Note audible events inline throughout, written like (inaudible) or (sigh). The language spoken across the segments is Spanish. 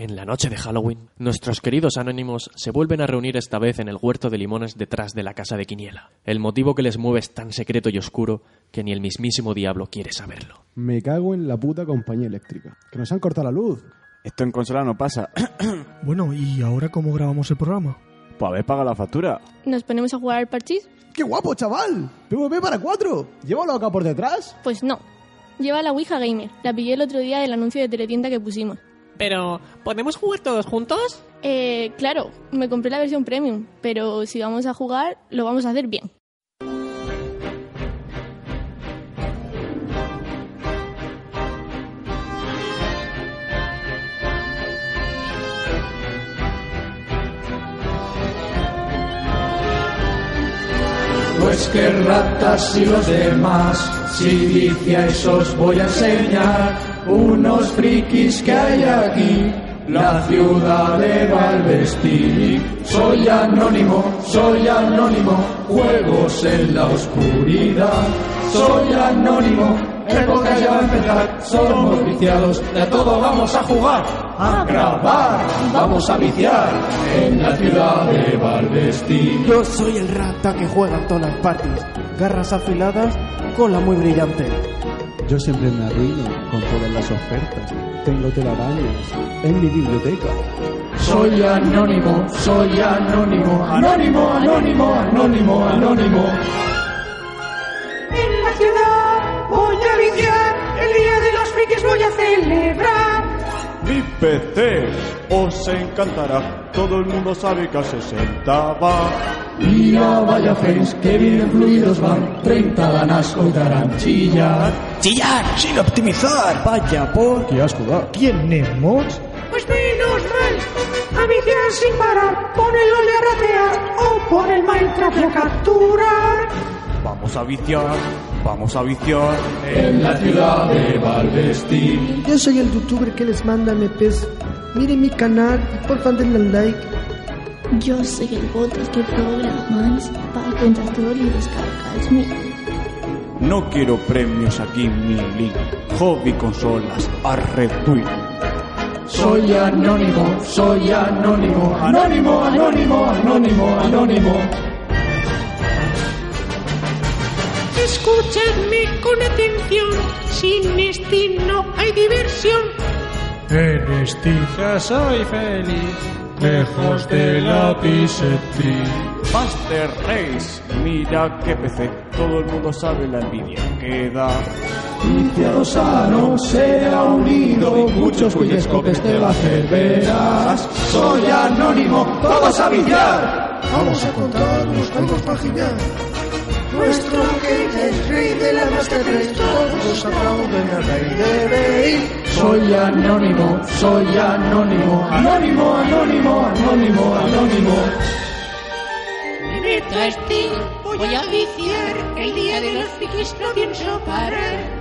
En la noche de Halloween, nuestros queridos anónimos se vuelven a reunir esta vez en el huerto de limones detrás de la casa de Quiniela. El motivo que les mueve es tan secreto y oscuro que ni el mismísimo diablo quiere saberlo. Me cago en la puta compañía eléctrica. Que nos han cortado la luz. Esto en consola no pasa. (coughs) Bueno, ¿y ahora cómo grabamos el programa? pues haber pagado la factura. ¿Nos ponemos a jugar al parchís? ¡Qué guapo, chaval! PvP para cuatro. Llévalo acá por detrás. Pues no. Lleva la Ouija Gamer. La pillé el otro día del anuncio de teletienda que pusimos. Pero, ¿podemos jugar todos juntos? Eh, claro, me compré la versión premium, pero si vamos a jugar, lo vamos a hacer bien. Pues que ratas y los demás, si vicia esos voy a enseñar, unos frikis que hay aquí, la ciudad de Valvestir. Soy anónimo, soy anónimo, juegos en la oscuridad. Soy anónimo, época ya va a empezar, somos viciados, de todo vamos a jugar, a grabar, vamos a viciar en la ciudad de Valvestir. Yo soy el rata que juega en todas las parties. Garras afiladas, cola muy brillante. Yo siempre me arruino con todas las ofertas. Tengo telarañas en mi biblioteca. Soy anónimo, soy anónimo, anónimo, anónimo, anónimo, anónimo. En la ciudad voy a viciar, el día de los frikis voy a celebrar. Mi PC os encantará. Todo el mundo sabe que a 60 va. Mira, vaya face, que bien fluidos van, 30 danas hoy darán chillar. ¡Chillar! ¡Sin optimizar! Vaya por... ¡Qué asco da! ¿Tenemos? Pues menos mal, a viciar sin parar, pon el LOL a ratear o pon el Minecraft a capturar. Vamos a viciar, vamos a viciar. En la ciudad de Valvestir. Yo soy el youtuber que les manda MPs. Miren mi canal y por favor denle al like. Yo soy el botes que programáis para contratar y descargáis No quiero premios aquí en mi link. Hobby consolas, arretuit. Soy anónimo, soy anónimo, anónimo, anónimo, anónimo, anónimo. Escuchadme con atención, sin Steam no hay diversión. En soy feliz, lejos de la pisetí. Master Race, mira que PC. Todo el mundo sabe la envidia que da. Viciado sano se ha unido, muchos cuyescopes te va a hacer verás. Soy anónimo, todos a viciar. Vamos a contar unos cuantos páginas. Nuestro que es rey de la Master Race, todos aplauden al rey de Bale. Soy anónimo, soy anónimo, anónimo, anónimo, anónimo, anónimo. Meto a Steam, voy a viciar, el día de los frikis no pienso parar.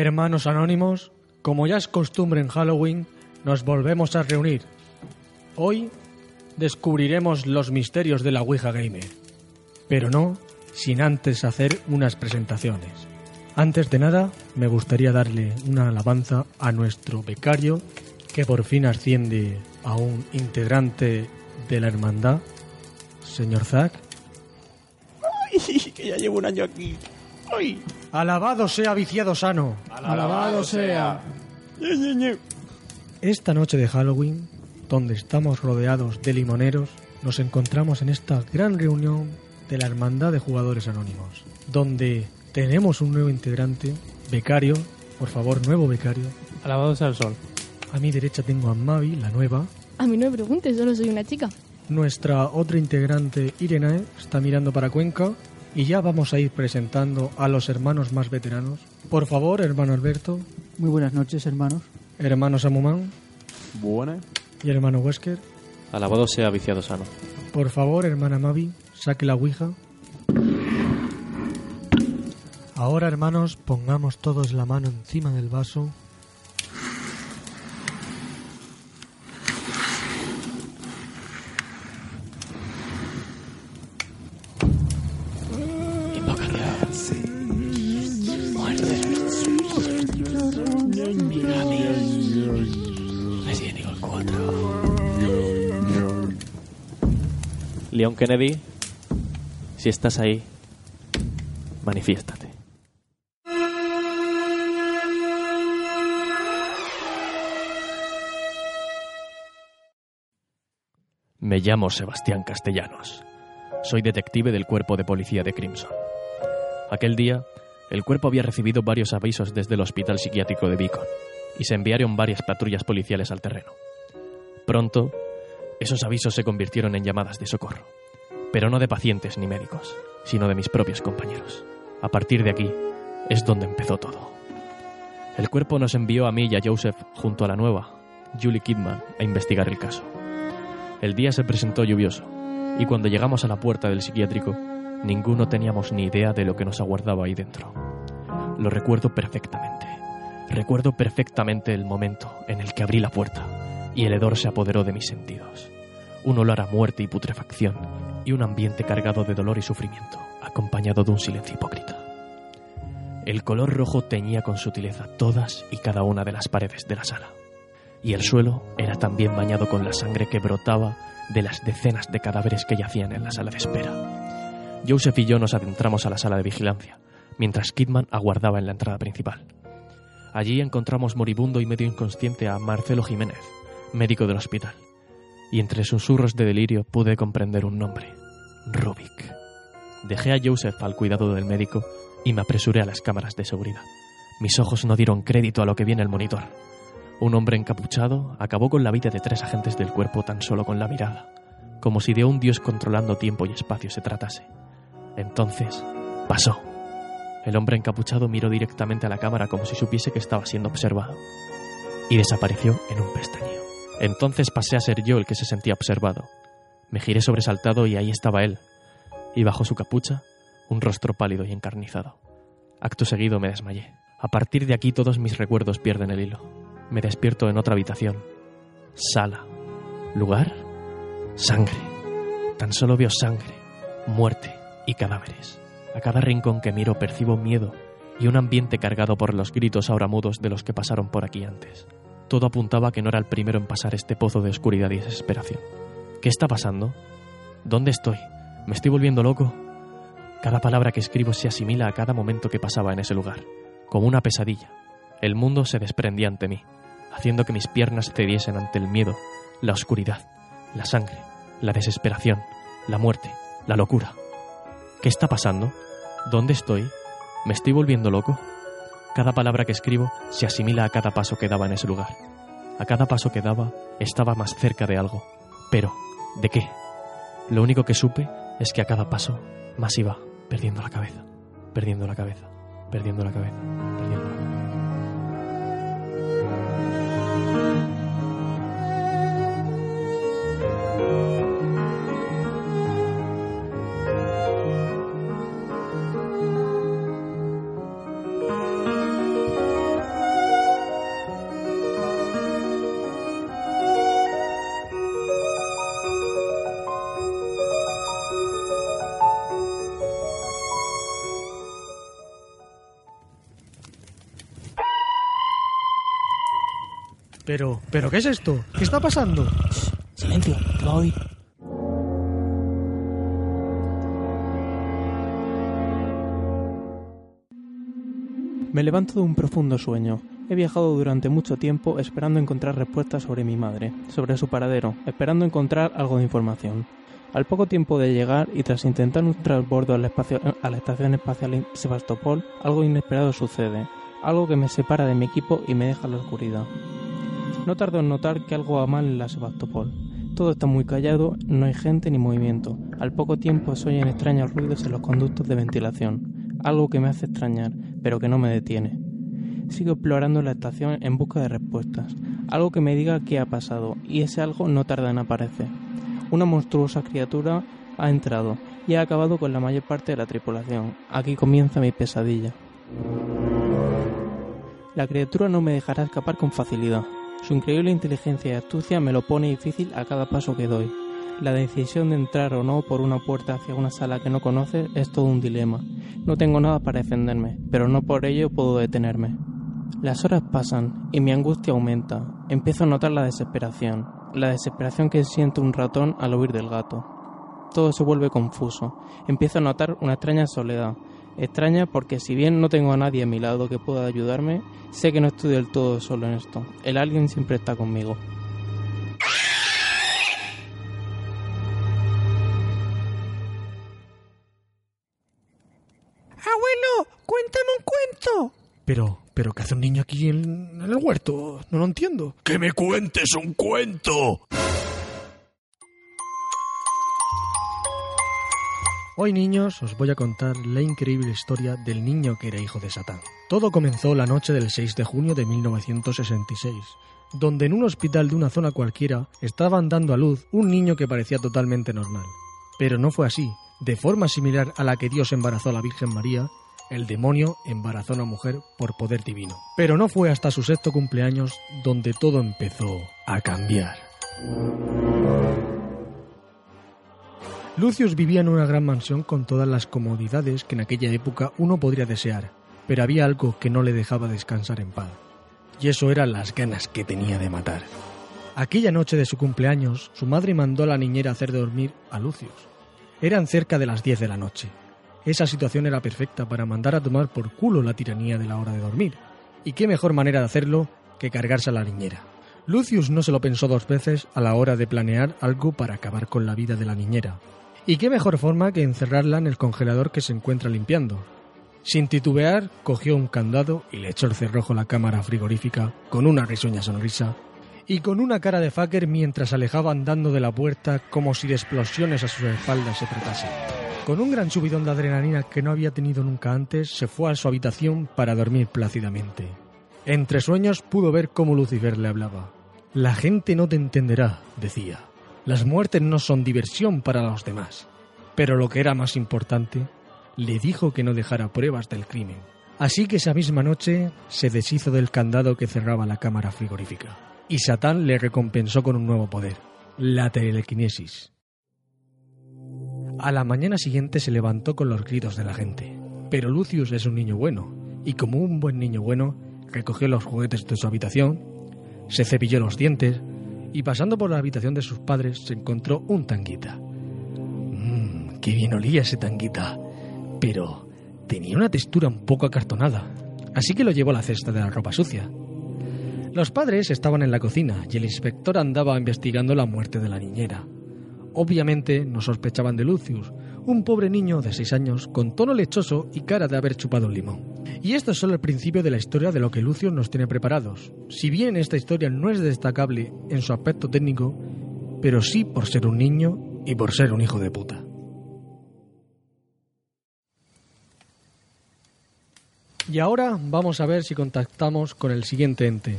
Hermanos anónimos, como ya es costumbre en Halloween, nos volvemos a reunir. Hoy descubriremos los misterios de la Ouija Gamer, pero no sin antes hacer unas presentaciones. Antes de nada, me gustaría darle una alabanza a nuestro becario que por fin asciende a un integrante de la hermandad, señor Zack. Ay, que ya llevo un año aquí. Ay. Alabado sea viciado sano. Alabado sea. Esta noche de Halloween, donde estamos rodeados de limoneros, nos encontramos en esta gran reunión de la Hermandad de Jugadores Anónimos, donde Tenemos un nuevo integrante, becario, por favor, nuevo becario. Alabado sea el sol. A mi derecha tengo a Mavi, la nueva. A mí no me preguntes, solo soy una chica. Nuestra otra integrante, Irene, está mirando para Cuenca. Y ya vamos a ir presentando a los hermanos más veteranos. Por favor, hermano Alberto. Muy buenas noches, hermanos. Hermano Samumán. Buena. Y hermano Wesker. Alabado sea viciado sano. Por favor, hermana Mavi, saque la ouija. Ahora, hermanos, pongamos todos la mano encima del vaso. Kennedy, si estás ahí, manifiéstate. Me llamo Sebastián Castellanos. Soy detective del cuerpo de policía de Crimson. Aquel día, el cuerpo había recibido varios avisos desde el hospital psiquiátrico de Beacon y se enviaron varias patrullas policiales al terreno. Pronto, esos avisos se convirtieron en llamadas de socorro, pero no de pacientes ni médicos, sino de mis propios compañeros. A partir de aquí es donde empezó todo. El cuerpo nos envió a mí y a Joseph junto a la nueva, Julie Kidman, a investigar el caso. El día se presentó lluvioso, y cuando llegamos a la puerta del psiquiátrico, ninguno teníamos ni idea de lo que nos aguardaba ahí dentro. Lo recuerdo perfectamente. Recuerdo perfectamente el momento en el que abrí la puerta y el hedor se apoderó de mis sentidos. Un olor a muerte y putrefacción y un ambiente cargado de dolor y sufrimiento, acompañado de un silencio hipócrita. El color rojo teñía con sutileza todas y cada una de las paredes de la sala. Y el suelo era también bañado con la sangre que brotaba de las decenas de cadáveres que yacían en la sala de espera. Joseph y yo nos adentramos a la sala de vigilancia, mientras Kidman aguardaba en la entrada principal. Allí encontramos moribundo y medio inconsciente a Marcelo Jiménez, médico del hospital, y entre susurros de delirio pude comprender un nombre, Rubik. Dejé a Joseph al cuidado del médico y me apresuré a las cámaras de seguridad. Mis ojos no dieron crédito a lo que vi en el monitor. Un hombre encapuchado acabó con la vida de tres agentes del cuerpo tan solo con la mirada, como si de un dios controlando tiempo y espacio se tratase. Entonces, pasó. El hombre encapuchado miró directamente a la cámara como si supiese que estaba siendo observado, y desapareció en un pestañeo. Entonces pasé a ser yo el que se sentía observado. Me giré sobresaltado y ahí estaba él, y bajo su capucha, un rostro pálido y encarnizado. Acto seguido me desmayé. A partir de aquí todos mis recuerdos pierden el hilo. Me despierto en otra habitación. Sala. ¿Lugar? Sangre. Tan solo veo sangre, muerte y cadáveres. A cada rincón que miro percibo miedo y un ambiente cargado por los gritos ahora mudos de los que pasaron por aquí antes. Todo apuntaba que no era el primero en pasar este pozo de oscuridad y desesperación. ¿Qué está pasando? ¿Dónde estoy? ¿Me estoy volviendo loco? Cada palabra que escribo se asimila a cada momento que pasaba en ese lugar, como una pesadilla. El mundo se desprendía ante mí, haciendo que mis piernas cediesen ante el miedo, la oscuridad, la sangre, la desesperación, la muerte, la locura. ¿Qué está pasando? ¿Dónde estoy? ¿Me estoy volviendo loco? Cada palabra que escribo se asimila a cada paso que daba en ese lugar. A cada paso que daba estaba más cerca de algo. Pero, ¿de qué? Lo único que supe es que a cada paso más iba perdiendo la cabeza, perdiendo la cabeza, perdiendo la cabeza, perdiendo la cabeza. Pero, ¿pero qué es esto? ¿Qué está pasando? Silencio, te va a oír. Me levanto de un profundo sueño. He viajado durante mucho tiempo esperando encontrar respuestas sobre mi madre, sobre su paradero, esperando encontrar algo de información. Al poco tiempo de llegar y tras intentar un transbordo a la, espacio- a la estación espacial Sebastopol, algo inesperado sucede, algo que me separa de mi equipo y me deja en la oscuridad. No tardo en notar que algo va mal en la Sebastopol. Todo está muy callado, no hay gente ni movimiento. Al poco tiempo se oyen extraños ruidos en los conductos de ventilación, algo que me hace extrañar, pero que no me detiene. Sigo explorando la estación en busca de respuestas, algo que me diga qué ha pasado, y ese algo no tarda en aparecer. Una monstruosa criatura ha entrado y ha acabado con la mayor parte de la tripulación. Aquí comienza mi pesadilla. La criatura no me dejará escapar con facilidad. Su increíble inteligencia y astucia me lo pone difícil a cada paso que doy. La decisión de entrar o no por una puerta hacia una sala que no conoce es todo un dilema. No tengo nada para defenderme, pero no por ello puedo detenerme. Las horas pasan y mi angustia aumenta. Empiezo a notar la desesperación, la desesperación que siente un ratón al huir del gato. Todo se vuelve confuso. Empiezo a notar una extraña soledad. Extraña porque si bien no tengo a nadie a mi lado que pueda ayudarme, sé que no estoy del todo solo en esto. El alguien siempre está conmigo. Abuelo, cuéntame un cuento. Pero, pero, ¿qué hace un niño aquí en, en el huerto? No lo entiendo. ¡Que me cuentes un cuento! Hoy niños os voy a contar la increíble historia del niño que era hijo de Satán. Todo comenzó la noche del 6 de junio de 1966, donde en un hospital de una zona cualquiera estaban dando a luz un niño que parecía totalmente normal. Pero no fue así. De forma similar a la que Dios embarazó a la Virgen María, el demonio embarazó a una mujer por poder divino. Pero no fue hasta su sexto cumpleaños donde todo empezó a cambiar. Lucius vivía en una gran mansión con todas las comodidades que en aquella época uno podría desear, pero había algo que no le dejaba descansar en paz, y eso eran las ganas que tenía de matar. Aquella noche de su cumpleaños, su madre mandó a la niñera hacer dormir a Lucius. Eran cerca de las 10 de la noche. Esa situación era perfecta para mandar a tomar por culo la tiranía de la hora de dormir. Y qué mejor manera de hacerlo que cargarse a la niñera. Lucius no se lo pensó dos veces a la hora de planear algo para acabar con la vida de la niñera. Y qué mejor forma que encerrarla en el congelador que se encuentra limpiando. Sin titubear, cogió un candado y le echó el cerrojo a la cámara frigorífica con una risueña sonrisa y con una cara de fucker mientras alejaba andando de la puerta como si de explosiones a sus espaldas se tratase. Con un gran subidón de adrenalina que no había tenido nunca antes, se fue a su habitación para dormir plácidamente. Entre sueños pudo ver cómo Lucifer le hablaba. La gente no te entenderá, decía. Las muertes no son diversión para los demás. Pero lo que era más importante, le dijo que no dejara pruebas del crimen. Así que esa misma noche se deshizo del candado que cerraba la cámara frigorífica. Y Satán le recompensó con un nuevo poder, la telequinesis. A la mañana siguiente se levantó con los gritos de la gente. Pero Lucius es un niño bueno, y como un buen niño bueno, recogió los juguetes de su habitación, se cepilló los dientes, y pasando por la habitación de sus padres se encontró un tanguita. Mmm, qué bien olía ese tanguita. Pero tenía una textura un poco acartonada, así que lo llevó a la cesta de la ropa sucia. Los padres estaban en la cocina y el inspector andaba investigando la muerte de la niñera. Obviamente no sospechaban de Lucius, un pobre niño de seis años con tono lechoso y cara de haber chupado un limón. Y esto es solo el principio de la historia de lo que Lucius nos tiene preparados. Si bien esta historia no es destacable en su aspecto técnico, pero sí por ser un niño y por ser un hijo de puta. Y ahora vamos a ver si contactamos con el siguiente ente.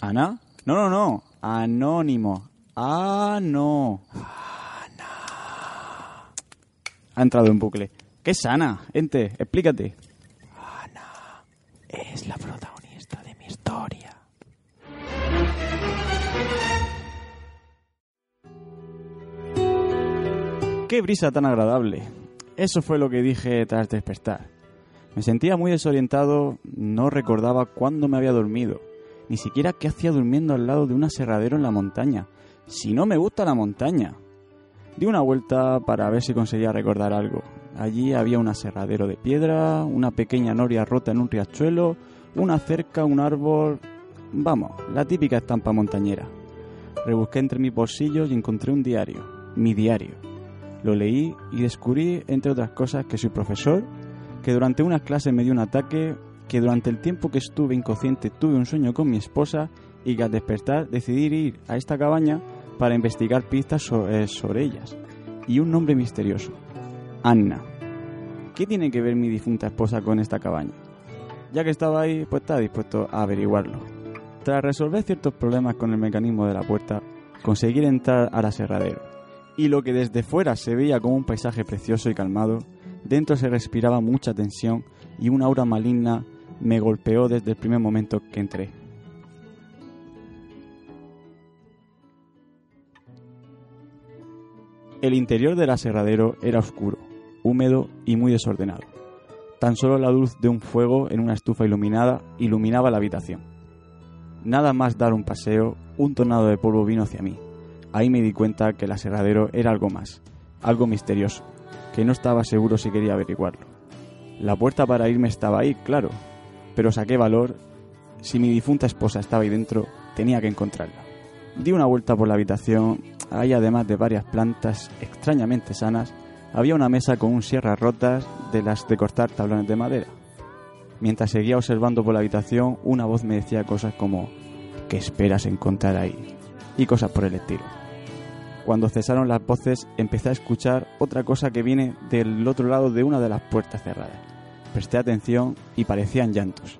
¿Ana? No, no, no. Anónimo. Ah, no. Ha entrado en bucle. ¿Qué es Ana? Ente, explícate. Es la protagonista de mi historia. Qué brisa tan agradable. Eso fue lo que dije tras despertar. Me sentía muy desorientado, no recordaba cuándo me había dormido, ni siquiera qué hacía durmiendo al lado de un aserradero en la montaña. Si no me gusta la montaña. Di una vuelta para ver si conseguía recordar algo. Allí había un aserradero de piedra, una pequeña noria rota en un riachuelo, Una cerca, un árbol... Vamos, la típica estampa montañera. Rebusqué entre mis bolsillos y encontré un diario, mi diario. Lo leí y descubrí, entre otras cosas, que soy profesor, que durante unas clases me dio un ataque, que durante el tiempo que estuve inconsciente tuve un sueño con mi esposa y que al despertar decidí ir a esta cabaña para investigar pistas eh, sobre ellas. Y un nombre misterioso, Anna. ¿Qué tiene que ver mi difunta esposa con esta cabaña? Ya que estaba ahí, pues estaba dispuesto a averiguarlo. Tras resolver ciertos problemas con el mecanismo de la puerta, conseguí entrar al aserradero. Y lo que desde fuera se veía como un paisaje precioso y calmado, dentro se respiraba mucha tensión y una aura maligna me golpeó desde el primer momento que entré. El interior del aserradero era oscuro, húmedo y muy desordenado. Tan solo la luz de un fuego en una estufa iluminada iluminaba la habitación. Nada más dar un paseo, un tornado de polvo vino hacia mí. Ahí me di cuenta que el aserradero era algo más, algo misterioso, que no estaba seguro si quería averiguarlo. La puerta para irme estaba ahí, claro, pero saqué valor. Si mi difunta esposa estaba ahí dentro, tenía que encontrarla. Di una vuelta por la habitación. Ahí, además de varias plantas extrañamente sanas, había una mesa con un sierras rotas de las de cortar tablones de madera. Mientras seguía observando por la habitación, una voz me decía cosas como ¿Qué esperas encontrar ahí? y cosas por el estilo. Cuando cesaron las voces, empecé a escuchar otra cosa que viene del otro lado de una de las puertas cerradas. Presté atención y parecían llantos.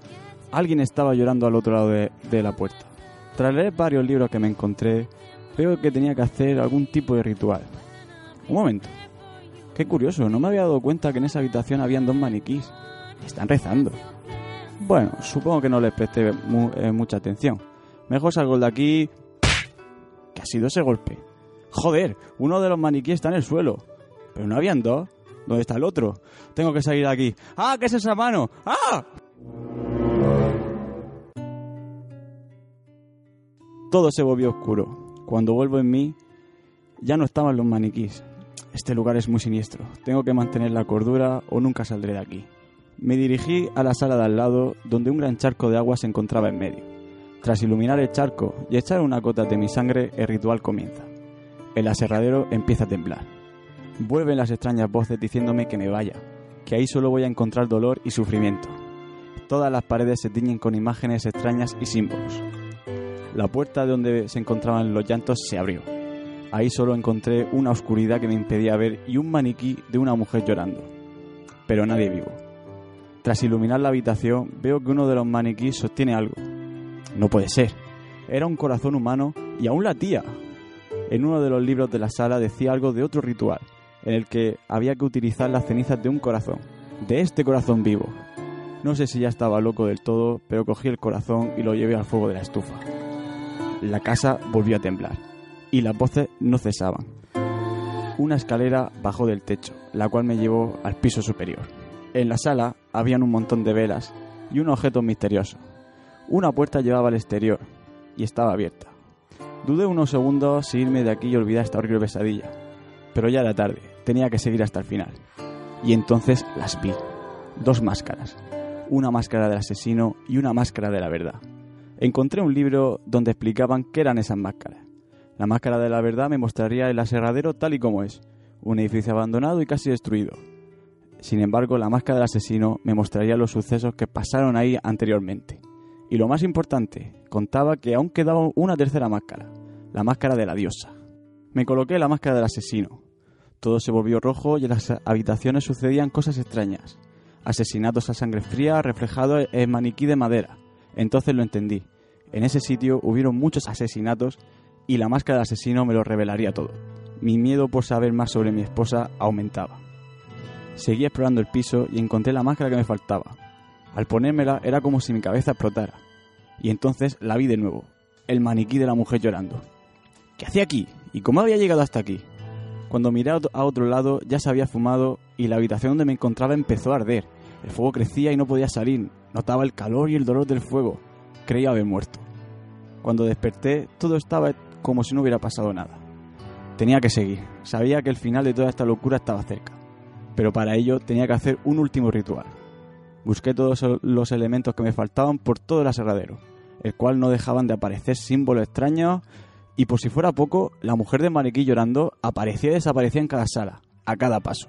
Alguien estaba llorando al otro lado de, la puerta. Tras leer varios libros que me encontré, veo que tenía que hacer algún tipo de ritual. Un momento. Qué curioso, no me había dado cuenta que en esa habitación habían dos maniquís. Están rezando. Bueno, supongo que no les presté mu- eh, mucha atención. Mejor salgo de aquí... ¿Qué ha sido ese golpe? Joder, uno de los maniquíes está en el suelo. Pero no habían dos. ¿Dónde está el otro? Tengo que salir de aquí. ¡Ah, qué es esa mano! ¡Ah! Todo se volvió oscuro. Cuando vuelvo en mí, ya no estaban los maniquís. Este lugar es muy siniestro. Tengo que mantener la cordura o nunca saldré de aquí. Me dirigí a la sala de al lado, donde un gran charco de agua se encontraba en medio. Tras iluminar el charco y echar una gota de mi sangre, el ritual comienza. El aserradero empieza a temblar. Vuelven las extrañas voces diciéndome que me vaya, que ahí solo voy a encontrar dolor y sufrimiento. Todas las paredes se tiñen con imágenes extrañas y símbolos. La puerta de donde se encontraban los llantos se abrió. Ahí solo encontré una oscuridad que me impedía ver y un maniquí de una mujer llorando. Pero nadie vivo. Tras iluminar la habitación, veo que uno de los maniquís sostiene algo. No puede ser. Era un corazón humano y aún latía. En uno de los libros de la sala decía algo de otro ritual, en el que había que utilizar las cenizas de un corazón, de este corazón vivo. No sé si ya estaba loco del todo, pero cogí el corazón y lo llevé al fuego de la estufa. La casa volvió a temblar y las voces no cesaban. Una escalera bajó del techo, la cual me llevó al piso superior. En la sala habían un montón de velas y un objeto misterioso. Una puerta llevaba al exterior y estaba abierta. Dudé unos segundos si irme de aquí y olvidar esta horrible pesadilla, pero ya era tarde, tenía que seguir hasta el final. Y entonces las vi. Dos máscaras. Una máscara del asesino y una máscara de la verdad. Encontré un libro donde explicaban qué eran esas máscaras. La máscara de la verdad me mostraría el aserradero tal y como es, un edificio abandonado y casi destruido. Sin embargo, la máscara del asesino me mostraría los sucesos que pasaron ahí anteriormente. Y lo más importante, contaba que aún quedaba una tercera máscara, la máscara de la diosa. Me coloqué la máscara del asesino. Todo se volvió rojo y en las habitaciones sucedían cosas extrañas. Asesinatos a sangre fría reflejados en maniquí de madera. Entonces lo entendí. En ese sitio hubieron muchos asesinatos y la máscara del asesino me lo revelaría todo. Mi miedo por saber más sobre mi esposa aumentaba. Seguí explorando el piso y encontré la máscara que me faltaba. Al ponérmela era como si mi cabeza explotara. Y entonces la vi de nuevo, el maniquí de la mujer llorando. ¿Qué hacía aquí? ¿Y cómo había llegado hasta aquí? Cuando miré a ot- a otro lado ya se había fumado y la habitación donde me encontraba empezó a arder. El fuego crecía y no podía salir. Notaba el calor y el dolor del fuego. Creía haber muerto. Cuando desperté todo estaba como si no hubiera pasado nada. Tenía que seguir. Sabía que el final de toda esta locura estaba cerca. Pero para ello tenía que hacer un último ritual. Busqué todos los elementos que me faltaban por todo el aserradero, el cual no dejaban de aparecer símbolos extraños y por si fuera poco, la mujer de maniquí llorando aparecía y desaparecía en cada sala, a cada paso.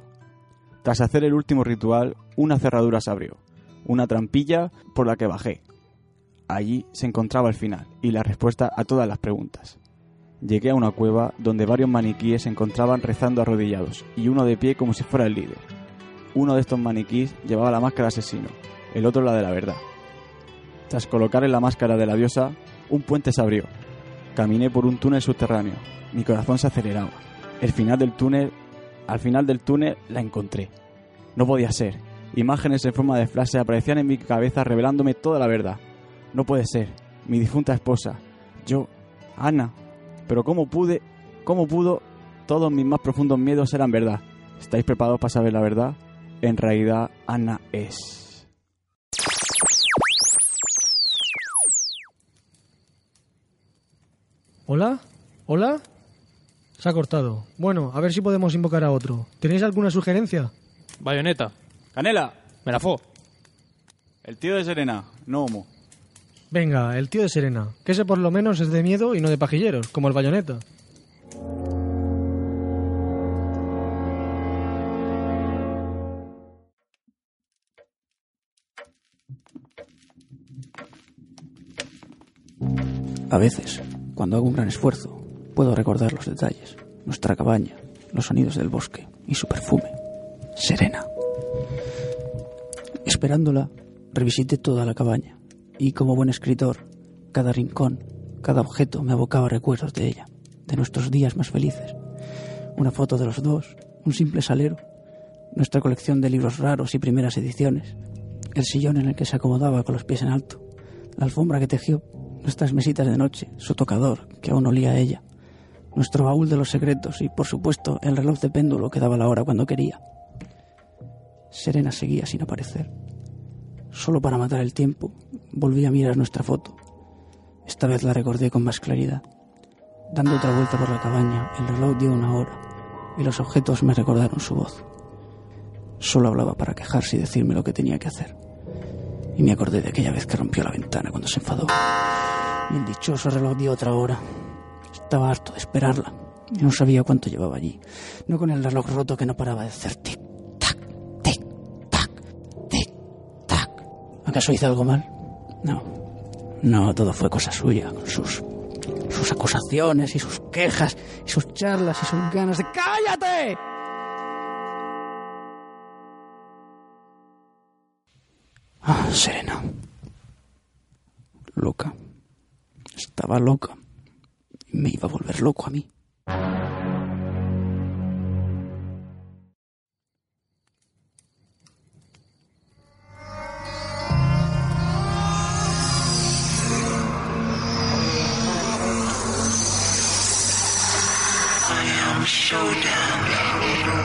Tras hacer el último ritual, una cerradura se abrió, una trampilla por la que bajé. Allí se encontraba el final y la respuesta a todas las preguntas. Llegué a una cueva donde varios maniquíes se encontraban rezando arrodillados y uno de pie como si fuera el líder. Uno de estos maniquíes llevaba la máscara asesino, el otro la de la verdad. Tras colocar en la máscara de la diosa, un puente se abrió. Caminé por un túnel subterráneo. Mi corazón se aceleraba. El final del túnel, al final del túnel la encontré. No podía ser. Imágenes en forma de flash aparecían en mi cabeza revelándome toda la verdad. No puede ser. Mi difunta esposa. Yo, Ana, pero ¿cómo pude, cómo pudo, todos mis más profundos miedos eran verdad? ¿Estáis preparados para saber la verdad? En realidad, Ana es... ¿Hola? ¿Hola? Se ha cortado. Bueno, a ver si podemos invocar a otro. ¿Tenéis alguna sugerencia? Bayoneta. Canela. Me la fo. El tío de Serena, no homo. Venga, el tío de Serena, que ese por lo menos es de miedo y no de pajilleros, como el bayoneta. A veces, cuando hago un gran esfuerzo, puedo recordar los detalles, nuestra cabaña, los sonidos del bosque y su perfume. Serena. Esperándola, revisité toda la cabaña y como buen escritor, cada rincón, cada objeto me abocaba recuerdos de ella, de nuestros días más felices. Una foto de los dos, un simple salero, nuestra colección de libros raros y primeras ediciones, el sillón en el que se acomodaba con los pies en alto, la alfombra que tejió, nuestras mesitas de noche, su tocador, que aún olía a ella, nuestro baúl de los secretos y, por supuesto, el reloj de péndulo que daba la hora cuando quería. Serena seguía sin aparecer. Solo para matar el tiempo, volví a mirar nuestra foto. Esta vez la recordé con más claridad. Dando otra vuelta por la cabaña, el reloj dio una hora y los objetos me recordaron su voz. Solo hablaba para quejarse y decirme lo que tenía que hacer. Y me acordé de aquella vez que rompió la ventana cuando se enfadó. Y el dichoso reloj dio otra hora. Estaba harto de esperarla. No sabía cuánto llevaba allí. No con el reloj roto que no paraba de hacer tic, tac, tic, tac, tic, tac. ¿Acaso hice algo mal? No. No, todo fue cosa suya, sus. sus acusaciones y sus quejas y sus charlas y sus ganas de. ¡Cállate! Ah, Serena. Loca. Estaba loca. Y me iba a volver loco a mí.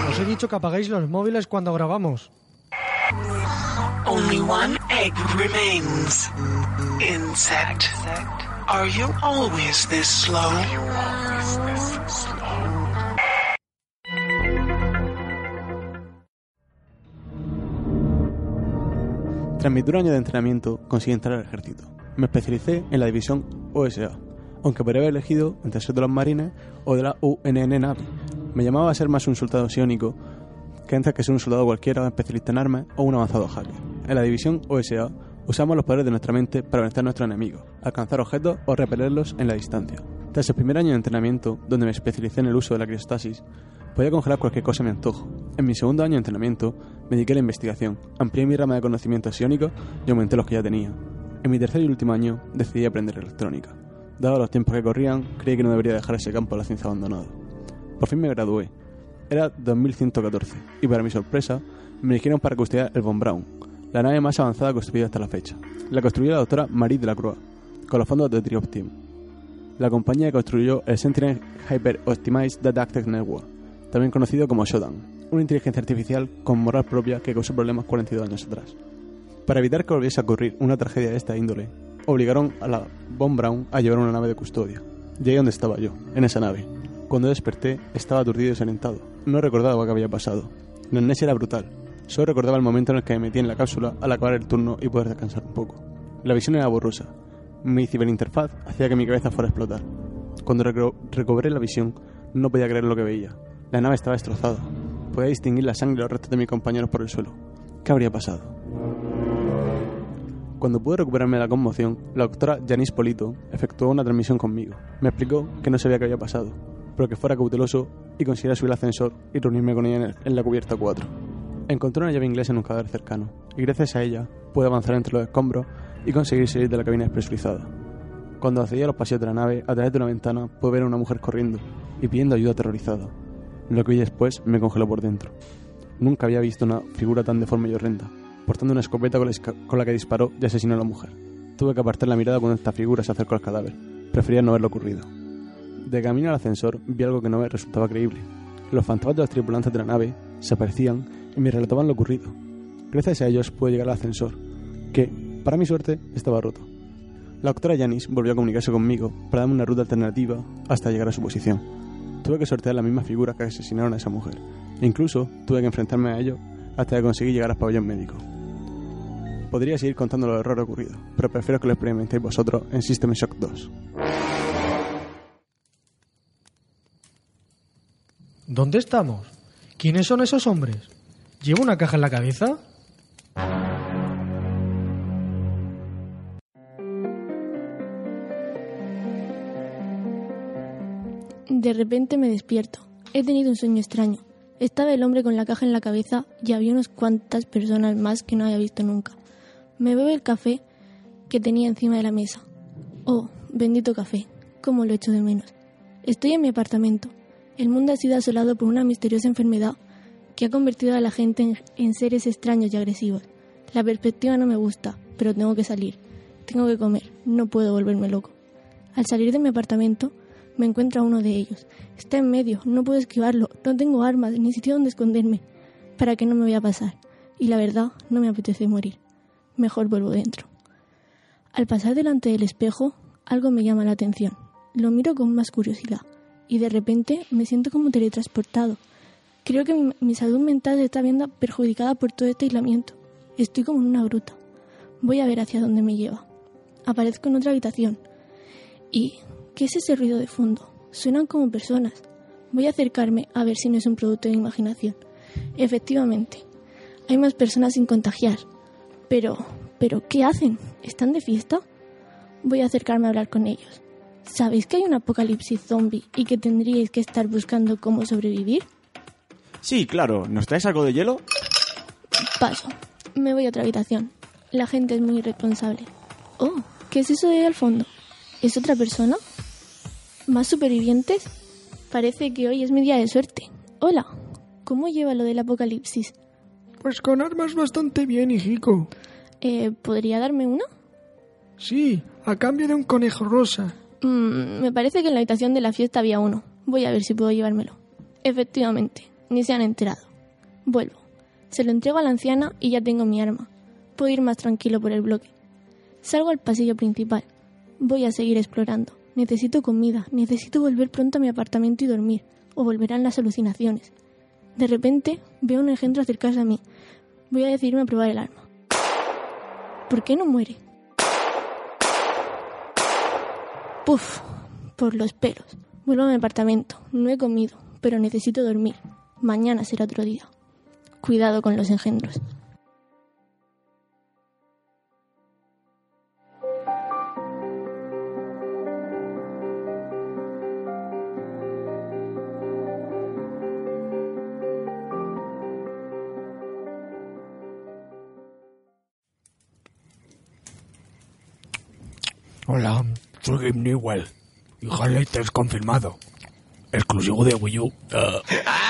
Os he dicho que apaguéis los móviles cuando grabamos. Only one egg remains. Insect. Are you always this slow? Tras mi duro año de entrenamiento, conseguí entrar al ejército. Me especialicé en la división OSA, aunque podría haber elegido entre ser de los marines o de la UNN Navy. Me llamaba a ser más un soldado psiónico que antes que ser un soldado cualquiera, especialista en armas o un avanzado hacker. En la división OSA usamos los poderes de nuestra mente para vencer a nuestros enemigos, alcanzar objetos o repelerlos en la distancia. Tras el primer año de entrenamiento, donde me especialicé en el uso de la criostasis, podía congelar cualquier cosa a mi antojo. En mi segundo año de entrenamiento, me dediqué a la investigación, amplié mi rama de conocimientos psiónicos y aumenté los que ya tenía. En mi tercer y último año, decidí aprender electrónica. Dado los tiempos que corrían, creí que no debería dejar ese campo a la ciencia abandonado. Por fin me gradué. Era 2114, y para mi sorpresa, me eligieron para custodiar el Von Braun, la nave más avanzada construida hasta la fecha. La construyó la doctora Marie Delacroix, con los fondos de Trioptim, la compañía construyó el Sentinel Hyper Optimized Data Network, también conocido como Shodan, una inteligencia artificial con moral propia que causó problemas 42 años atrás. Para evitar que volviese a ocurrir una tragedia de esta índole, obligaron a la Von Braun a llevar una nave de custodia. Y donde estaba yo, en esa nave. Cuando desperté, estaba aturdido y desalentado. No recordaba que había pasado. La amnesia era brutal. Solo recordaba el momento en el que me metí en la cápsula al acabar el turno y poder descansar un poco. La visión era borrosa. Mi ciberinterfaz hacía que mi cabeza fuera a explotar. Cuando reco- recobré la visión, no podía creer lo que veía. La nave estaba destrozada. Podía distinguir la sangre y los restos de mis compañeros por el suelo. ¿Qué habría pasado? Cuando pude recuperarme de la conmoción, la doctora Janice Polito efectuó una transmisión conmigo. Me explicó que no sabía qué había pasado, pero que fuera cauteloso y consiguiera subir al ascensor y reunirme con ella en, el- en la cubierta 4. Encontré una llave inglesa en un cadáver cercano, y gracias a ella pude avanzar entre los escombros y conseguir salir de la cabina despresurizada. Cuando accedí a los pasillos de la nave, a través de una ventana, pude ver a una mujer corriendo y pidiendo ayuda aterrorizada. Lo que vi después me congeló por dentro. Nunca había visto una figura tan deforme y horrenda, portando una escopeta con la, que disparó y asesinó a la mujer. Tuve que apartar la mirada cuando esta figura se acercó al cadáver. Prefería no verlo ocurrido. De camino al ascensor vi algo que no me resultaba creíble. Los fantasmas de los tripulantes de la nave se aparecían y me relataban lo ocurrido. Gracias a ellos pude llegar al ascensor, que, para mi suerte, estaba roto. La doctora Janis volvió a comunicarse conmigo para darme una ruta alternativa hasta llegar a su posición. Tuve que sortear las mismas figuras que asesinaron a esa mujer. E incluso tuve que enfrentarme a ello hasta que conseguí llegar al pabellón médico. Podría seguir contando los errores ocurridos, pero prefiero que lo experimentéis vosotros en System Shock 2. ¿Dónde estamos? ¿Quiénes son esos hombres? ¿Llevo una caja en la cabeza? De repente me despierto. He tenido un sueño extraño. Estaba el hombre con la caja en la cabeza y había unas cuantas personas más que no había visto nunca. Me bebo el café que tenía encima de la mesa. Oh, bendito café, cómo lo echo de menos. Estoy en mi apartamento. El mundo ha sido asolado por una misteriosa enfermedad que ha convertido a la gente en, seres extraños y agresivos. La perspectiva no me gusta, pero tengo que salir. Tengo que comer, no puedo volverme loco. Al salir de mi apartamento, me encuentro a uno de ellos. Está en medio, no puedo esquivarlo, no tengo armas, ni sitio donde esconderme. Para que no me vaya a pasar. Y la verdad, no me apetece morir. Mejor vuelvo dentro. Al pasar delante del espejo, algo me llama la atención. Lo miro con más curiosidad y de repente me siento como teletransportado. Creo que mi, salud mental se está viendo perjudicada por todo este aislamiento. Estoy como en una gruta. Voy a ver hacia dónde me lleva. Aparezco en otra habitación. ¿Y qué es ese ruido de fondo? Suenan como personas. Voy a acercarme a ver si no es un producto de imaginación. Efectivamente, hay más personas sin contagiar. Pero, pero, ¿qué hacen? ¿Están de fiesta? Voy a acercarme a hablar con ellos. ¿Sabéis que hay un apocalipsis zombie y que tendríais que estar buscando cómo sobrevivir? Sí, claro. ¿Nos traes algo de hielo? Paso. Me voy a otra habitación. La gente es muy irresponsable. Oh, ¿qué es eso de ahí al fondo? ¿Es otra persona? ¿Más supervivientes? Parece que hoy es mi día de suerte. Hola, ¿cómo lleva lo del apocalipsis? Pues con armas bastante bien, hijico. Eh, ¿Podría darme una? Sí, a cambio de un conejo rosa. Mm, me parece que en la habitación de la fiesta había uno. Voy a ver si puedo llevármelo. Efectivamente, ni se han enterado. Vuelvo. Se lo entrego a la anciana y ya tengo mi arma. Puedo ir más tranquilo por el bloque. Salgo al pasillo principal. Voy a seguir explorando. Necesito comida, necesito volver pronto a mi apartamento y dormir, o volverán las alucinaciones. De repente veo un engendro acercarse a mí. Voy a decidirme a probar el arma. ¿Por qué no muere? Puf, por los pelos. Vuelvo a mi apartamento. No he comido, pero necesito dormir. Mañana será otro día. Cuidado con los engendros. Hola, soy Game Newell. Y Haley 3 confirmado. Exclusivo de Wii U. Ah. (laughs)